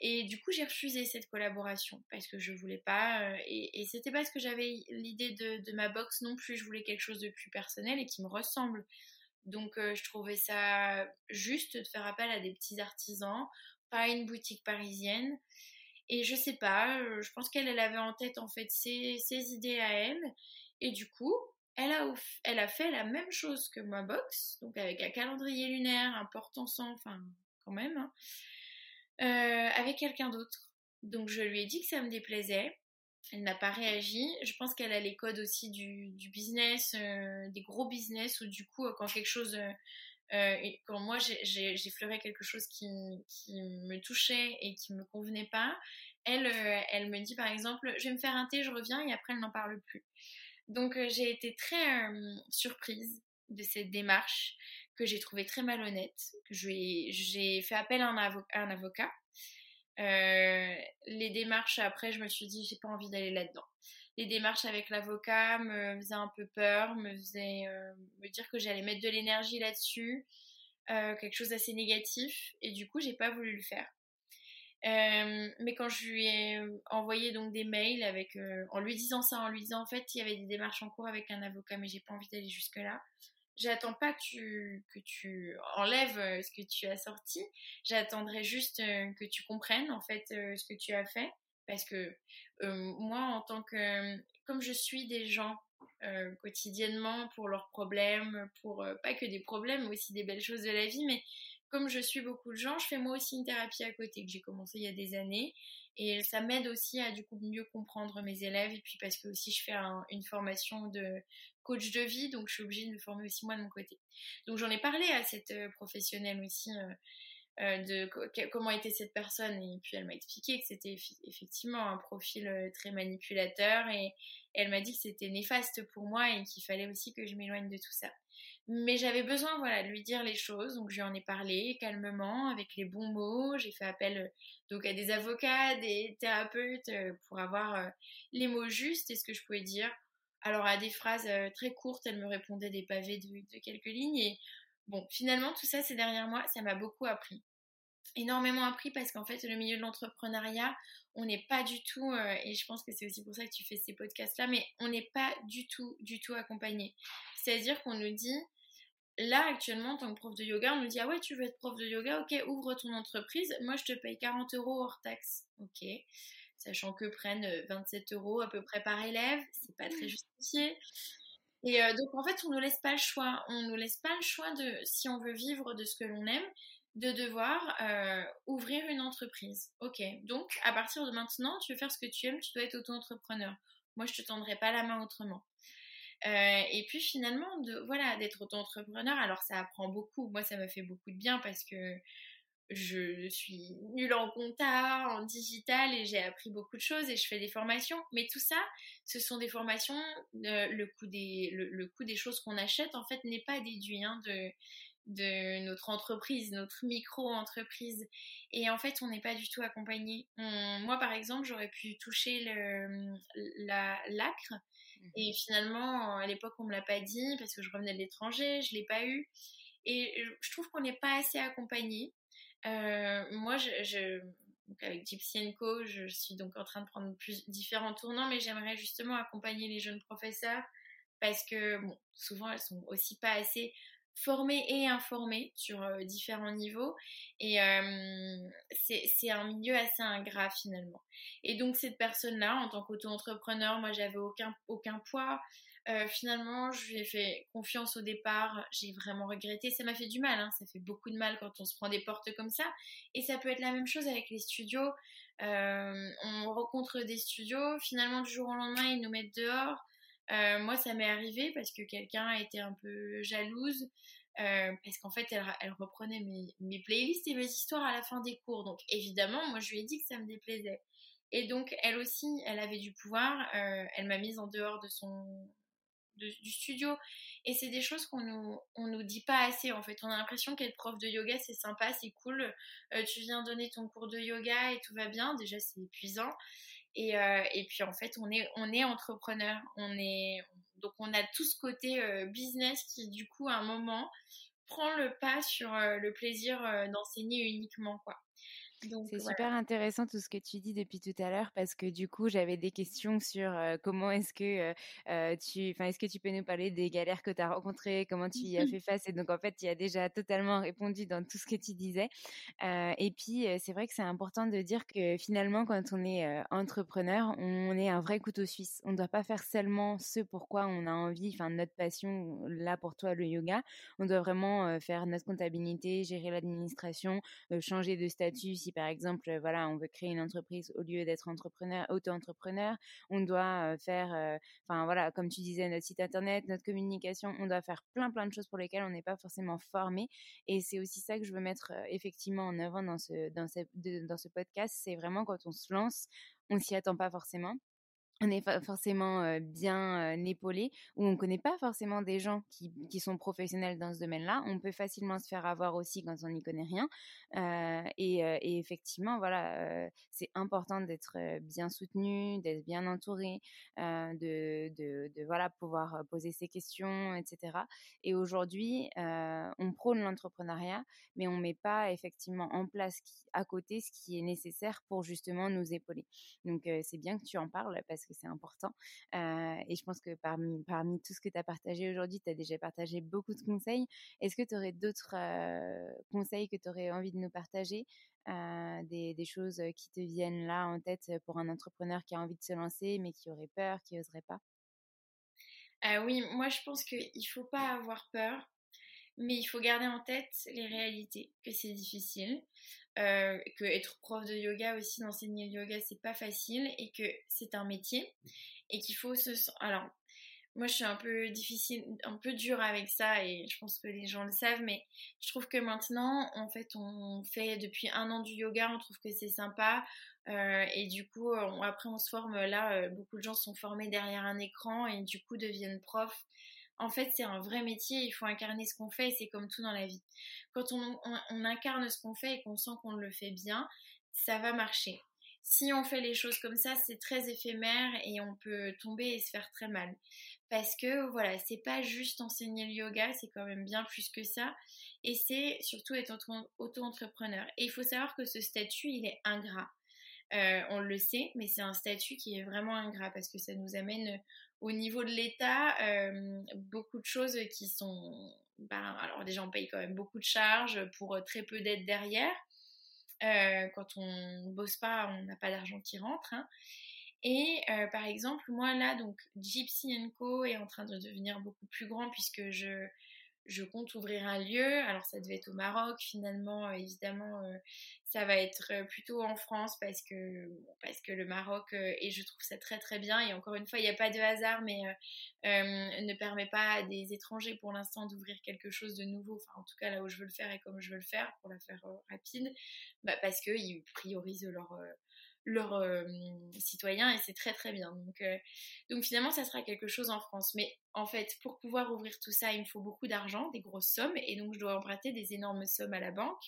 Et du coup, j'ai refusé cette collaboration parce que je voulais pas. euh, et, et c'était parce que j'avais l'idée de, ma box non plus. Je voulais quelque chose de plus personnel et qui me ressemble. Donc, euh, je trouvais ça juste de faire appel à des petits artisans, pas une boutique parisienne. Et je sais pas, euh, je pense qu'elle elle avait en tête en fait ses, idées à elle. Et du coup, elle a, fait la même chose que ma box, donc avec un calendrier lunaire, un porte-encens, enfin quand même, hein, euh, avec quelqu'un d'autre. Donc je lui ai dit que ça me déplaisait. Elle n'a pas réagi. Je pense qu'elle a les codes aussi du, du business, euh, des gros business, où du coup, quand quelque chose euh, quand moi j'effleurais quelque chose qui, qui, me touchait et qui me convenait pas, elle, euh, elle me dit par exemple, je vais me faire un thé, je reviens et après elle n'en parle plus. Donc euh, j'ai été très surprise de cette démarche que j'ai trouvée très malhonnête. J'ai fait appel à un, avocat. les démarches après, je me suis dit, j'ai pas envie d'aller là-dedans les démarches avec l'avocat me faisaient un peu peur, me faisaient euh, me dire que j'allais mettre de l'énergie là-dessus, euh, quelque chose d'assez négatif, et du coup j'ai pas voulu le faire. Euh, mais quand je lui ai envoyé donc des mails avec, en lui disant ça, en lui disant en fait il y avait des démarches en cours avec un avocat, mais j'ai pas envie d'aller jusque là. J'attends pas que tu, enlèves ce que tu as sorti. J'attendrai juste que tu comprennes en fait ce que tu as fait parce que euh, moi, en tant que, comme je suis des gens quotidiennement pour leurs problèmes, pour pas que des problèmes, mais aussi des belles choses de la vie. Mais comme je suis beaucoup de gens, je fais moi aussi une thérapie à côté que j'ai commencé il y a des années. Et ça m'aide aussi à du coup mieux comprendre mes élèves. Et puis parce que aussi je fais une formation de coach de vie, donc je suis obligée de me former aussi moi de mon côté. Donc j'en ai parlé à cette professionnelle aussi euh, de comment était cette personne et puis elle m'a expliqué que c'était effectivement un profil euh, très manipulateur et, elle m'a dit que c'était néfaste pour moi et qu'il fallait aussi que je m'éloigne de tout ça. Mais j'avais besoin voilà de lui dire les choses donc je lui en ai parlé calmement avec les bons mots, j'ai fait appel euh, donc à des avocats, des thérapeutes pour avoir les mots justes et ce que je pouvais dire. Alors à des phrases très courtes, elle me répondait des pavés de, quelques lignes et Bon, finalement, tout ça, c'est derrière moi, ça m'a beaucoup appris. Énormément appris parce qu'en fait, le milieu de l'entrepreneuriat, on n'est pas du tout, euh, et je pense que c'est aussi pour ça que tu fais ces podcasts-là, mais on n'est pas du tout, du tout accompagné. C'est-à-dire qu'on nous dit, là, actuellement, en tant que prof de yoga, on nous dit, ah ouais, tu veux être prof de yoga, ok, ouvre ton entreprise, moi, je te paye 40 euros hors taxe. Ok. Sachant que prennent 27 euh, euros à peu près par élève, c'est pas très justifié. Et euh, donc en fait, on ne laisse pas le choix. On ne laisse pas le choix de, si on veut vivre de ce que l'on aime, de devoir euh, ouvrir une entreprise. Ok, donc à partir de maintenant, tu veux faire ce que tu aimes, tu dois être auto-entrepreneur. Moi, je te tendrai pas la main autrement. Euh, et puis finalement, de, voilà, d'être auto-entrepreneur, alors ça apprend beaucoup. Moi, ça m'a fait beaucoup de bien parce que je suis nulle en compta, en digital et j'ai appris beaucoup de choses et je fais des formations. Mais tout ça, ce sont des formations. Euh, le, coût des, le, coût des choses qu'on achète, en fait, n'est pas déduit hein, de, de notre entreprise, notre micro-entreprise. Et en fait, on n'est pas du tout accompagné. moi, par exemple, j'aurais pu toucher le, la, l'acre. Mmh. Et finalement, à l'époque, on me l'a pas dit parce que je revenais de l'étranger, je l'ai pas eu. Et je trouve qu'on n'est pas assez accompagné. Euh, moi, je, avec Gypsy Co, je suis donc en train de prendre différents tournants, mais j'aimerais justement accompagner les jeunes professeurs parce que souvent elles sont aussi pas assez formées et informées sur euh, différents niveaux et euh, c'est un milieu assez ingrat finalement. Et donc cette personne-là, en tant qu'auto-entrepreneur, moi j'avais aucun poids, euh, finalement, je lui ai fait confiance au départ. J'ai vraiment regretté. Ça m'a fait du mal. Hein. Ça fait beaucoup de mal quand on se prend des portes comme ça. Et ça peut être la même chose avec les studios. Euh, on rencontre des studios. Finalement, du jour au lendemain, ils nous mettent dehors. Euh, moi, ça m'est arrivé parce que quelqu'un été un peu jalouse. parce qu'en fait, elle, reprenait mes, playlists et mes histoires à la fin des cours. Donc, évidemment, moi, je lui ai dit que ça me déplaisait. Et donc, elle aussi, elle avait du pouvoir. elle m'a mise en dehors de son, du studio. Et c'est des choses qu'on nous, on nous dit pas assez en fait. On a l'impression qu'être prof de yoga c'est sympa, c'est cool. Euh, tu viens donner ton cours de yoga et tout va bien. Déjà c'est épuisant. Et, euh, et, puis en fait on est, on est entrepreneur. On est, donc on a tout ce côté euh, business qui du coup à un moment prend le pas sur le plaisir d'enseigner uniquement quoi. C'est super intéressant tout ce que tu dis depuis tout à l'heure parce que du coup j'avais des questions sur comment est-ce que tu, enfin est-ce que tu peux nous parler des galères que tu as rencontrées, comment tu y as fait face? Et donc en fait tu as déjà totalement répondu dans tout ce que tu disais. Et puis c'est vrai que c'est important de dire que finalement quand on est entrepreneur on est un vrai couteau suisse, on ne doit pas faire seulement ce pourquoi on a envie, enfin notre passion là pour toi le yoga, on doit vraiment faire notre comptabilité, gérer l'administration, changer de statut par exemple, voilà, on veut créer une entreprise au lieu d'être entrepreneur, auto-entrepreneur, on doit faire, enfin voilà, comme tu disais, notre site internet, notre communication, on doit faire plein plein de choses pour lesquelles on n'est pas forcément formé. Et c'est aussi ça que je veux mettre effectivement en avant dans ce dans ce dans ce podcast, c'est vraiment quand on se lance, on s'y attend pas forcément on n'est pas forcément bien épaulé ou on connaît pas forcément des gens qui, qui sont professionnels dans ce domaine-là. On peut facilement se faire avoir aussi quand on n'y connaît rien. et, effectivement, voilà, c'est important d'être bien soutenu, d'être bien entouré, de, de, voilà pouvoir poser ses questions, etc. Et aujourd'hui, on prône l'entrepreneuriat, mais on met pas effectivement en place à côté ce qui est nécessaire pour justement nous épauler. Donc c'est bien que tu en parles parce que c'est important. et je pense que parmi, tout ce que tu as partagé aujourd'hui, tu as déjà partagé beaucoup de conseils. Est-ce que tu aurais d'autres conseils que tu aurais envie de nous partager des, des, choses qui te viennent là en tête pour un entrepreneur qui a envie de se lancer mais qui aurait peur, qui n'oserait pas? Ah oui, moi je pense qu'il ne faut pas avoir peur, mais il faut garder en tête les réalités, que c'est difficile, euh, que être prof de yoga aussi, d'enseigner le yoga, c'est pas facile et que c'est un métier et qu'il faut se. Alors, moi je suis un peu difficile, un peu dure avec ça et je pense que les gens le savent, mais je trouve que maintenant, en fait, on fait depuis un an du yoga, on trouve que c'est sympa euh, et du coup, après on se forme là, euh, beaucoup de gens sont formés derrière un écran et du coup deviennent profs. En fait, c'est un vrai métier, il faut incarner ce qu'on fait et c'est comme tout dans la vie. Quand on, incarne ce qu'on fait et qu'on sent qu'on le fait bien, ça va marcher si on fait les choses comme ça, c'est très éphémère et on peut tomber et se faire très mal. Parce que voilà, c'est pas juste enseigner le yoga, c'est quand même bien plus que ça. Et c'est surtout être auto-entrepreneur. Et il faut savoir que ce statut, il est ingrat. Euh, on le sait, mais c'est un statut qui est vraiment ingrat parce que ça nous amène au niveau de l'État euh, beaucoup de choses qui sont. Ben, alors déjà, on paye quand même beaucoup de charges pour très peu d'aide derrière. Euh, quand on bosse pas, on n'a pas d'argent qui rentre. Hein. Et euh, par exemple, moi là, donc Gypsy Co est en train de devenir beaucoup plus grand puisque je, je compte ouvrir un lieu. Alors ça devait être au Maroc, finalement, euh, évidemment, ça va être plutôt en France parce que, le Maroc, et je trouve ça très très bien, et encore une fois, il n'y a pas de hasard, mais ne permet pas à des étrangers pour l'instant d'ouvrir quelque chose de nouveau, enfin en tout cas là où je veux le faire et comme je veux le faire, pour la faire rapide, bah, parce qu'ils priorisent leurs leurs citoyens et c'est très très bien. Donc, donc finalement, ça sera quelque chose en France. Mais en fait, pour pouvoir ouvrir tout ça, il me faut beaucoup d'argent, des grosses sommes, et donc je dois emprunter des énormes sommes à la banque.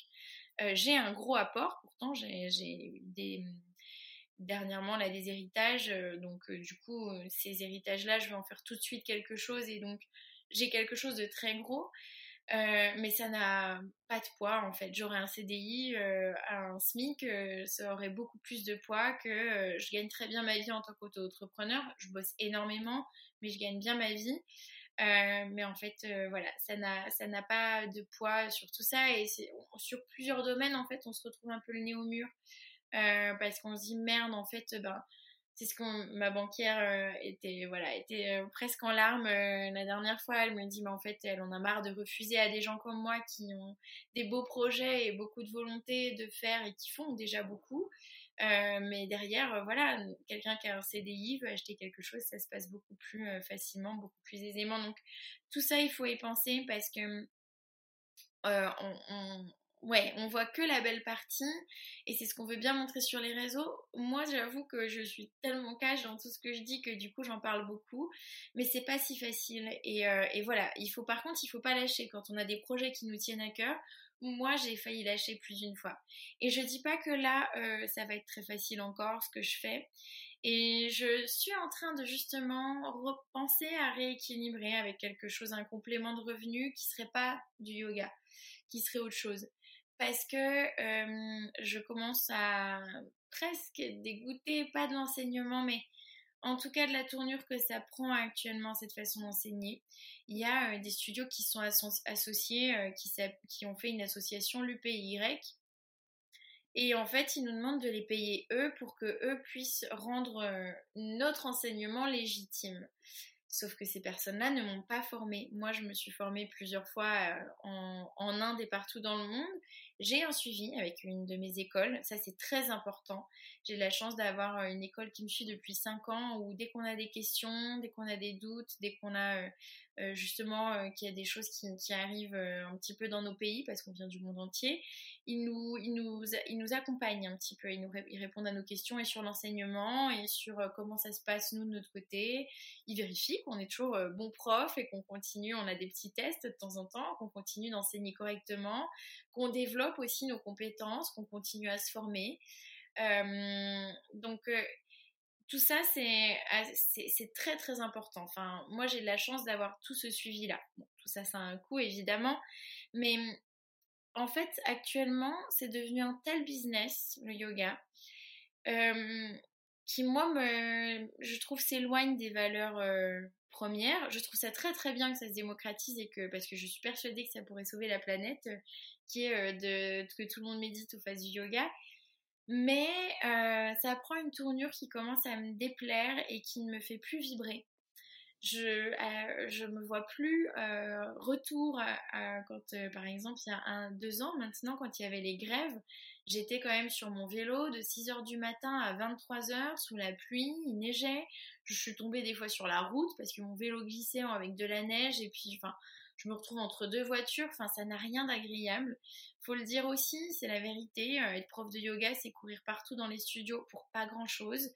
Euh, j'ai un gros apport, pourtant j'ai des dernièrement là des héritages, euh, donc euh, du coup ces héritages-là, je vais en faire tout de suite quelque chose et donc j'ai quelque chose de très gros. Mais ça n'a pas de poids en fait. J'aurais un CDI un SMIC, ça aurait beaucoup plus de poids que je gagne très bien ma vie en tant qu'auto-entrepreneur. Je bosse énormément, mais je gagne bien ma vie. Euh, mais en fait, euh, voilà, ça n'a, pas de poids sur tout ça. Et c'est, sur plusieurs domaines, en fait, on se retrouve un peu le nez au mur. Euh, parce qu'on se dit, merde, en fait, ben, c'est ce qu'on, ma banquière était, voilà, était presque en larmes la dernière fois. Elle me dit, mais en fait, elle en a marre de refuser à des gens comme moi qui ont des beaux projets et beaucoup de volonté de faire et qui font déjà beaucoup. Euh, mais derrière, euh, voilà, quelqu'un qui a un CDI veut acheter quelque chose, ça se passe beaucoup plus euh, facilement, beaucoup plus aisément. Donc tout ça, il faut y penser parce que on, ouais, on voit que la belle partie et c'est ce qu'on veut bien montrer sur les réseaux. Moi, j'avoue que je suis tellement cash dans tout ce que je dis que du coup, j'en parle beaucoup, mais c'est pas si facile. Et, et, voilà, il faut par contre, il faut pas lâcher quand on a des projets qui nous tiennent à cœur moi j'ai failli lâcher plus d'une fois. Et je dis pas que là euh, ça va être très facile encore ce que je fais. Et je suis en train de justement repenser à rééquilibrer avec quelque chose, un complément de revenu qui serait pas du yoga, qui serait autre chose. Parce que je commence à presque dégoûter, pas de l'enseignement, mais en tout cas de la tournure que ça prend actuellement cette façon d'enseigner. Il y a des studios qui sont associés, qui, ont fait une association l'UPY. Et en fait, ils nous demandent de les payer eux pour que eux puissent rendre notre enseignement légitime. Sauf que ces personnes-là ne m'ont pas formée. Moi, je me suis formée plusieurs fois en, en Inde et partout dans le monde. J'ai un suivi avec une de mes écoles, ça c'est très important. J'ai la chance d'avoir euh, une école qui me suit depuis 5 ans où dès qu'on a des questions, dès qu'on a des doutes, dès qu'on a euh, euh, justement qu'il y a des choses qui, arrivent un petit peu dans nos pays parce qu'on vient du monde entier, ils nous, ils nous, ils nous accompagnent un petit peu, ils, nous, ils répondent à nos questions et sur l'enseignement et sur comment ça se passe nous de notre côté. Ils vérifient qu'on est toujours bon prof et qu'on continue, on a des petits tests de temps en temps, qu'on continue d'enseigner correctement, qu'on développe aussi nos compétences, qu'on continue à se former. Euh, donc, euh, tout ça, ah, c'est très très important. Enfin, moi, j'ai de la chance d'avoir tout ce suivi-là. tout ça, ça a un coût, évidemment. Mais en fait, actuellement, c'est devenu un tel business, le yoga, euh, qui, moi, me, je trouve, s'éloigne des valeurs premières. Je trouve ça très très bien que ça se démocratise et que, parce que je suis persuadée que ça pourrait sauver la planète, de, que tout le monde médite ou fasse du yoga. Mais euh, ça prend une tournure qui commence à me déplaire et qui ne me fait plus vibrer. je euh, je me vois plus euh, retour quand euh, par exemple il y a un deux ans maintenant quand il y avait les grèves j'étais quand même sur mon vélo de 6 heures du matin à 23 heures sous la pluie il neigeait je suis tombée des fois sur la route parce que mon vélo glissait avec de la neige et puis enfin je me retrouve entre deux voitures enfin ça n'a rien d'agréable faut le dire aussi c'est la vérité être prof de yoga c'est courir partout dans les studios pour pas grand chose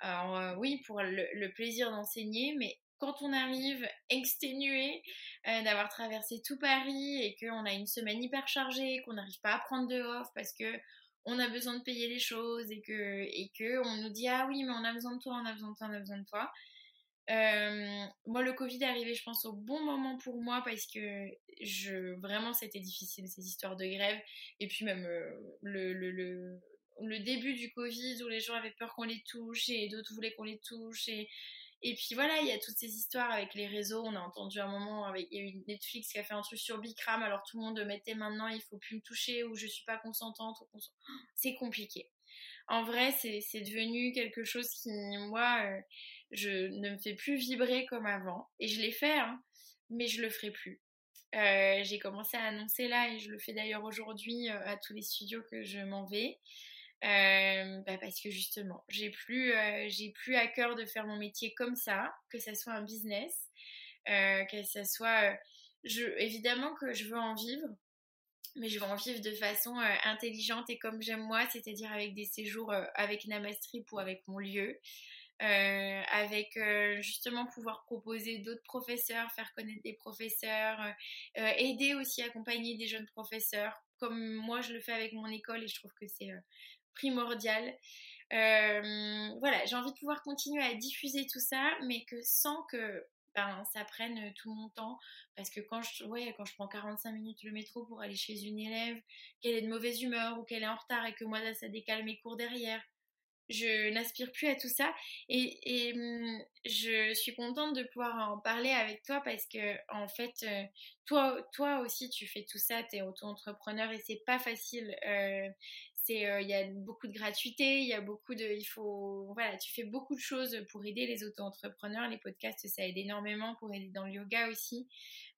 alors oui, pour le plaisir d'enseigner, mais quand on arrive exténué euh, d'avoir traversé tout Paris et qu'on a une semaine hyper chargée, qu'on n'arrive pas à prendre de off parce que on a besoin de payer les choses et que et que on nous dit ah oui mais on a besoin de toi, on a besoin de toi, on a besoin de toi. Euh, moi, le Covid est arrivé, je pense, au bon moment pour moi parce que je vraiment c'était difficile ces histoires de grève et puis même euh, le, le, le, début du Covid où les gens avaient peur qu'on les touche et d'autres voulaient qu'on les touche et et puis voilà, il y a toutes ces histoires avec les réseaux. On a entendu un moment, avec, il y a eu Netflix qui a fait un truc sur Bikram, alors tout le monde mettait maintenant il faut plus me toucher ou je suis pas consentante. C'est compliqué. En vrai, c'est devenu quelque chose qui, moi, euh, je ne me fais plus vibrer comme avant. Et je l'ai fait, hein, mais je le ferai plus. Euh, j'ai commencé à annoncer là, et je le fais d'ailleurs aujourd'hui euh, à tous les studios que je m'en vais. Euh, bah parce que justement, j'ai plus, plus à cœur de faire mon métier comme ça, que ça soit un business, que ça soit, évidemment que je veux en vivre, mais je veux en vivre de façon intelligente et comme j'aime moi, c'est-à-dire avec des séjours avec Namastrip ou avec mon lieu. Avec justement pouvoir proposer d'autres professeurs, faire connaître des professeurs, aider aussi, accompagner des jeunes professeurs, comme moi je le fais avec mon école et je trouve que c'est primordial. Euh, voilà, j'ai envie de pouvoir continuer à diffuser tout ça, mais que sans que ben, ça prenne tout mon temps. Parce que quand je, ouais, quand je prends 45 minutes le métro pour aller chez une élève, qu'elle est de mauvaise humeur ou qu'elle est en retard et que moi, ça décale mes cours derrière, je n'aspire plus à tout ça. Et, hum, je suis contente de pouvoir en parler avec toi parce que, en fait, euh, toi, toi aussi, tu fais tout ça, tu es auto-entrepreneur et c'est pas facile. Euh, euh, il y a beaucoup de gratuité, il y a beaucoup de, il faut, voilà, tu fais beaucoup de choses pour aider les auto-entrepreneurs. Les podcasts, ça aide énormément pour aider dans le yoga aussi.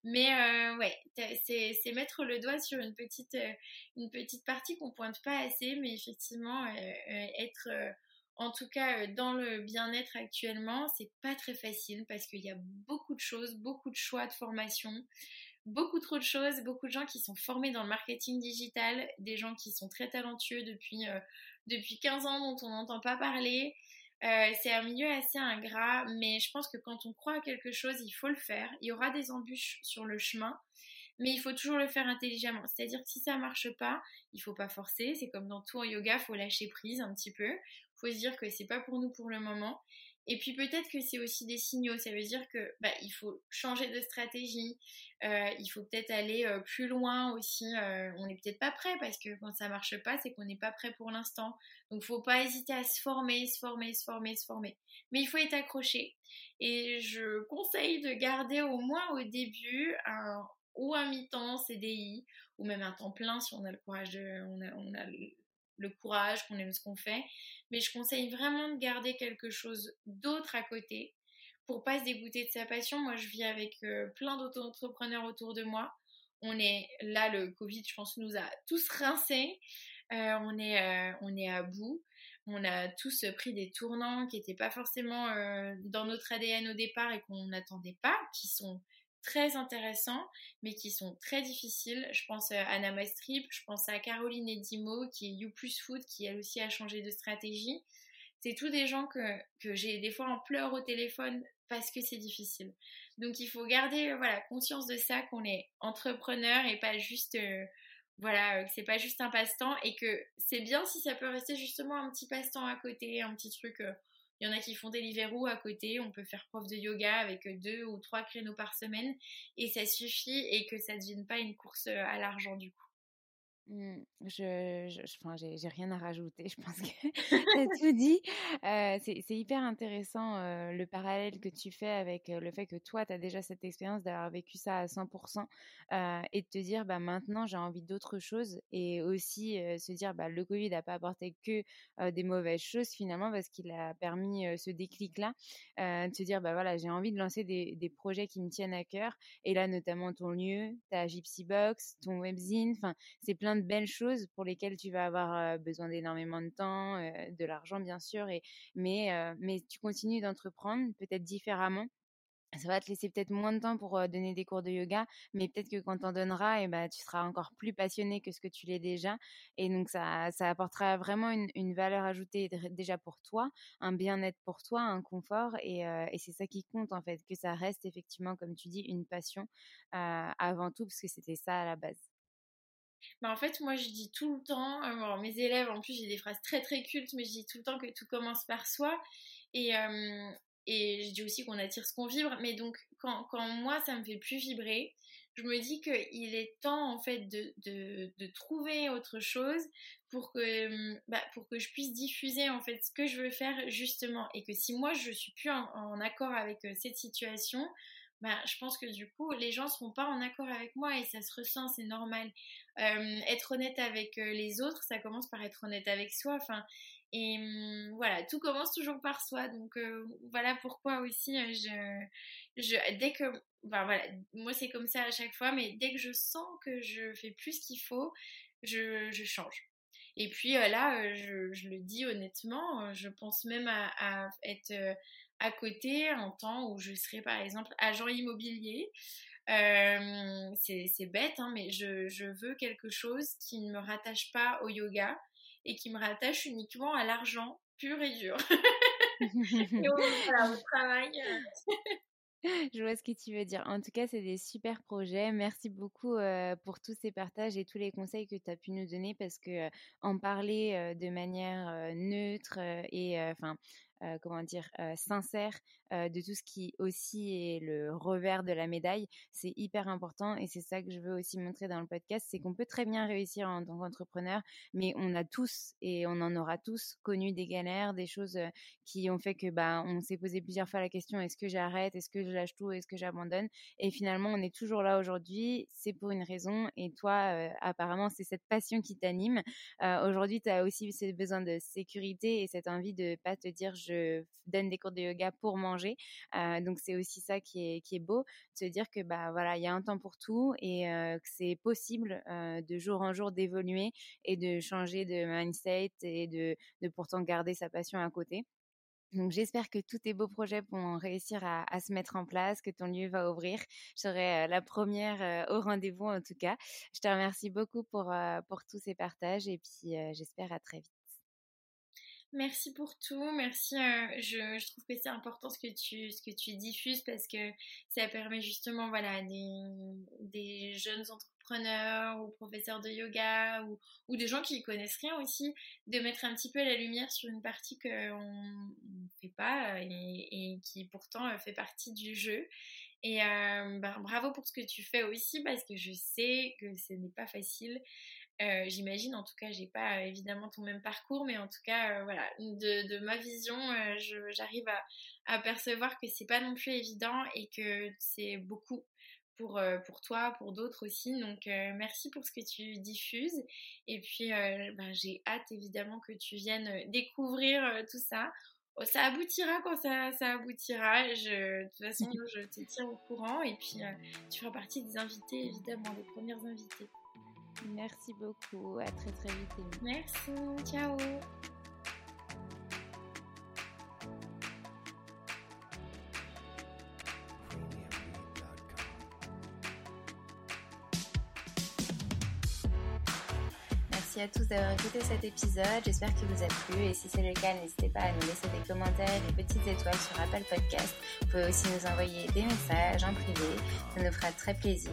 Mais euh, ouais, c'est mettre le doigt sur une petite, euh, une petite partie qu'on pointe pas assez, mais effectivement, être en tout cas dans le bien-être actuellement, c'est pas très facile parce qu'il y a beaucoup de choses, beaucoup de choix de formation beaucoup trop de choses, beaucoup de gens qui sont formés dans le marketing digital, des gens qui sont très talentueux depuis, euh, depuis 15 ans dont on n'entend pas parler. Euh, c'est un milieu assez ingrat, mais je pense que quand on croit à quelque chose, il faut le faire. Il y aura des embûches sur le chemin, mais il faut toujours le faire intelligemment. C'est-à-dire que si ça marche pas, il faut pas forcer. C'est comme dans tout en yoga, il faut lâcher prise un petit peu. Il faut se dire que c'est pas pour nous pour le moment. Et puis peut-être que c'est aussi des signaux. Ça veut dire que bah, il faut changer de stratégie. Euh, il faut peut-être aller euh, plus loin aussi. Euh, on n'est peut-être pas prêt parce que quand ça marche pas, c'est qu'on n'est pas prêt pour l'instant. Donc faut pas hésiter à se former, se former, se former, se former. Mais il faut être accroché. Et je conseille de garder au moins au début un ou un mi-temps CDI ou même un temps plein si on a le courage de, le courage, qu'on aime ce qu'on fait. Mais je conseille vraiment de garder quelque chose d'autre à côté pour pas se dégoûter de sa passion. Moi, je vis avec euh, plein d'auto-entrepreneurs autour de moi. On est là, le Covid, je pense, nous a tous rincés. Euh, on, est, euh, on est à bout. On a tous pris des tournants qui n'étaient pas forcément dans notre ADN au départ et qu'on n'attendait pas, qui sont très intéressants, mais qui sont très difficiles. Je pense à Namastrip, je pense à Caroline Edimo, qui est You Plus Food, qui elle aussi a changé de stratégie. C'est tous des gens que, que j'ai des fois en pleurs au téléphone parce que c'est difficile. Donc il faut garder voilà conscience de ça qu'on est entrepreneur et pas juste euh, voilà que c'est pas juste un passe-temps et que c'est bien si ça peut rester justement un petit passe-temps à côté, un petit truc euh, il y en a qui font des Deliveroo à côté, on peut faire prof de yoga avec deux ou trois créneaux par semaine et ça suffit et que ça ne devienne pas une course à l'argent du coup. Mmh, je, je, enfin, j'ai rien à rajouter. Je pense que tu tout dit. Euh, c'est hyper intéressant euh, le parallèle que tu fais avec euh, le fait que toi, tu as déjà cette expérience d'avoir vécu ça à 100% euh, et de te dire, bah, maintenant, j'ai envie d'autre chose. Et aussi se dire, bah, le Covid n'a pas apporté que des mauvaises choses finalement parce qu'il a permis ce déclic-là. de se dire, bah, voilà, j'ai envie de lancer des, des, projets qui me tiennent à cœur. Et là, notamment ton lieu, ta Gypsy Box, ton webzine, enfin, c'est plein de belles choses pour lesquelles tu vas avoir besoin d'énormément de temps, de l'argent bien sûr, et, mais, tu continues d'entreprendre peut-être différemment ça va te laisser peut-être moins de temps pour donner des cours de yoga, mais peut-être que quand tu en donneras, eh ben, tu seras encore plus passionné que ce que tu l'es déjà. Et donc, ça, apportera vraiment une, valeur ajoutée déjà pour toi, un bien-être pour toi, un confort. Et c'est ça qui compte, en fait, que ça reste effectivement, comme tu dis, une passion avant tout, parce que c'était ça à la base. Bah en fait, moi, je dis tout le temps, euh, mes élèves, en plus, j'ai des phrases très très cultes, mais je dis tout le temps que tout commence par soi. Et, euh, et je dis aussi qu'on attire ce qu'on vibre. Mais donc, quand, quand, moi, ça me fait plus vibrer, je me dis qu'il est temps, en fait, de, de, trouver autre chose pour que, bah, pour que je puisse diffuser, en fait, ce que je veux faire, justement. Et que si moi, je suis plus en, en accord avec euh, cette situation, bah, je pense que du coup, les gens seront pas en accord avec moi et ça se ressent, c'est normal. Être honnête avec les autres, ça commence par être honnête avec soi. Enfin, et voilà, tout commence toujours par soi. Donc voilà pourquoi aussi, dès que, enfin, voilà, moi c'est comme ça à chaque fois, mais dès que je sens que je fais plus qu'il faut, je, change. Et puis là, je, le dis honnêtement, je pense même à être à côté en temps où je serais par exemple agent immobilier. Euh, c'est bête, hein, mais je, je, veux quelque chose qui ne me rattache pas au yoga et qui me rattache uniquement à l'argent pur et dur. et voilà, au travail. Euh. Je vois ce que tu veux dire. En tout cas, c'est des super projets. Merci beaucoup euh, pour tous ces partages et tous les conseils que tu as pu nous donner parce que en parler de manière neutre et enfin comment dire, euh, sincère euh, de tout ce qui aussi est le revers de la médaille. C'est hyper important et c'est ça que je veux aussi montrer dans le podcast, c'est qu'on peut très bien réussir en tant qu'entrepreneur, mais on a tous et on en aura tous connu des galères, des choses qui ont fait que bah on s'est posé plusieurs fois la question est-ce que j'arrête, est-ce que je lâche tout, est-ce que j'abandonne? Et finalement, on est toujours là aujourd'hui. C'est pour une raison et toi, apparemment, c'est cette passion qui t'anime. aujourd'hui, tu as aussi ce besoin de sécurité et cette envie de pas te dire je donne des cours de yoga pour manger. Donc c'est aussi ça qui est, qui est beau, de se dire que bah voilà, il y a un temps pour tout et que c'est possible de jour en jour d'évoluer et de changer de mindset et de, pourtant garder sa passion à côté. Donc j'espère que tous tes beaux projets vont réussir à, à, se mettre en place, que ton lieu va ouvrir. Je serai la première au rendez-vous en tout cas. Je te remercie beaucoup pour, pour tous ces partages et puis j'espère à très vite. Merci pour tout, merci. Euh, je, trouve que c'est important ce que tu ce que tu diffuses parce que ça permet justement voilà des, des jeunes entrepreneurs ou professeurs de yoga ou, ou des gens qui connaissent rien aussi de mettre un petit peu la lumière sur une partie qu'on ne fait pas et, et, qui pourtant euh, fait partie du jeu. Et euh, ben, bravo pour ce que tu fais aussi parce que je sais que ce n'est pas facile. Euh, j'imagine, en tout cas, j'ai pas euh, évidemment ton même parcours, mais en tout cas, euh, voilà, de, de, ma vision, j'arrive à, à, percevoir que c'est pas non plus évident et que c'est beaucoup pour, pour toi, pour d'autres aussi. Donc, merci pour ce que tu diffuses. Et puis, ben, j'ai hâte évidemment que tu viennes découvrir tout ça. Oh, ça aboutira quand ça, ça aboutira. Je, de toute façon, je te tiens au courant. Et puis, tu feras partie des invités, évidemment, des premières invités. Merci beaucoup. À très très vite. Merci. Ciao. Merci à tous d'avoir écouté cet épisode. J'espère qu'il vous a plu et si c'est le cas, n'hésitez pas à nous laisser des commentaires et des petites étoiles sur Apple Podcast. Vous pouvez aussi nous envoyer des messages en privé. Ça nous fera très plaisir.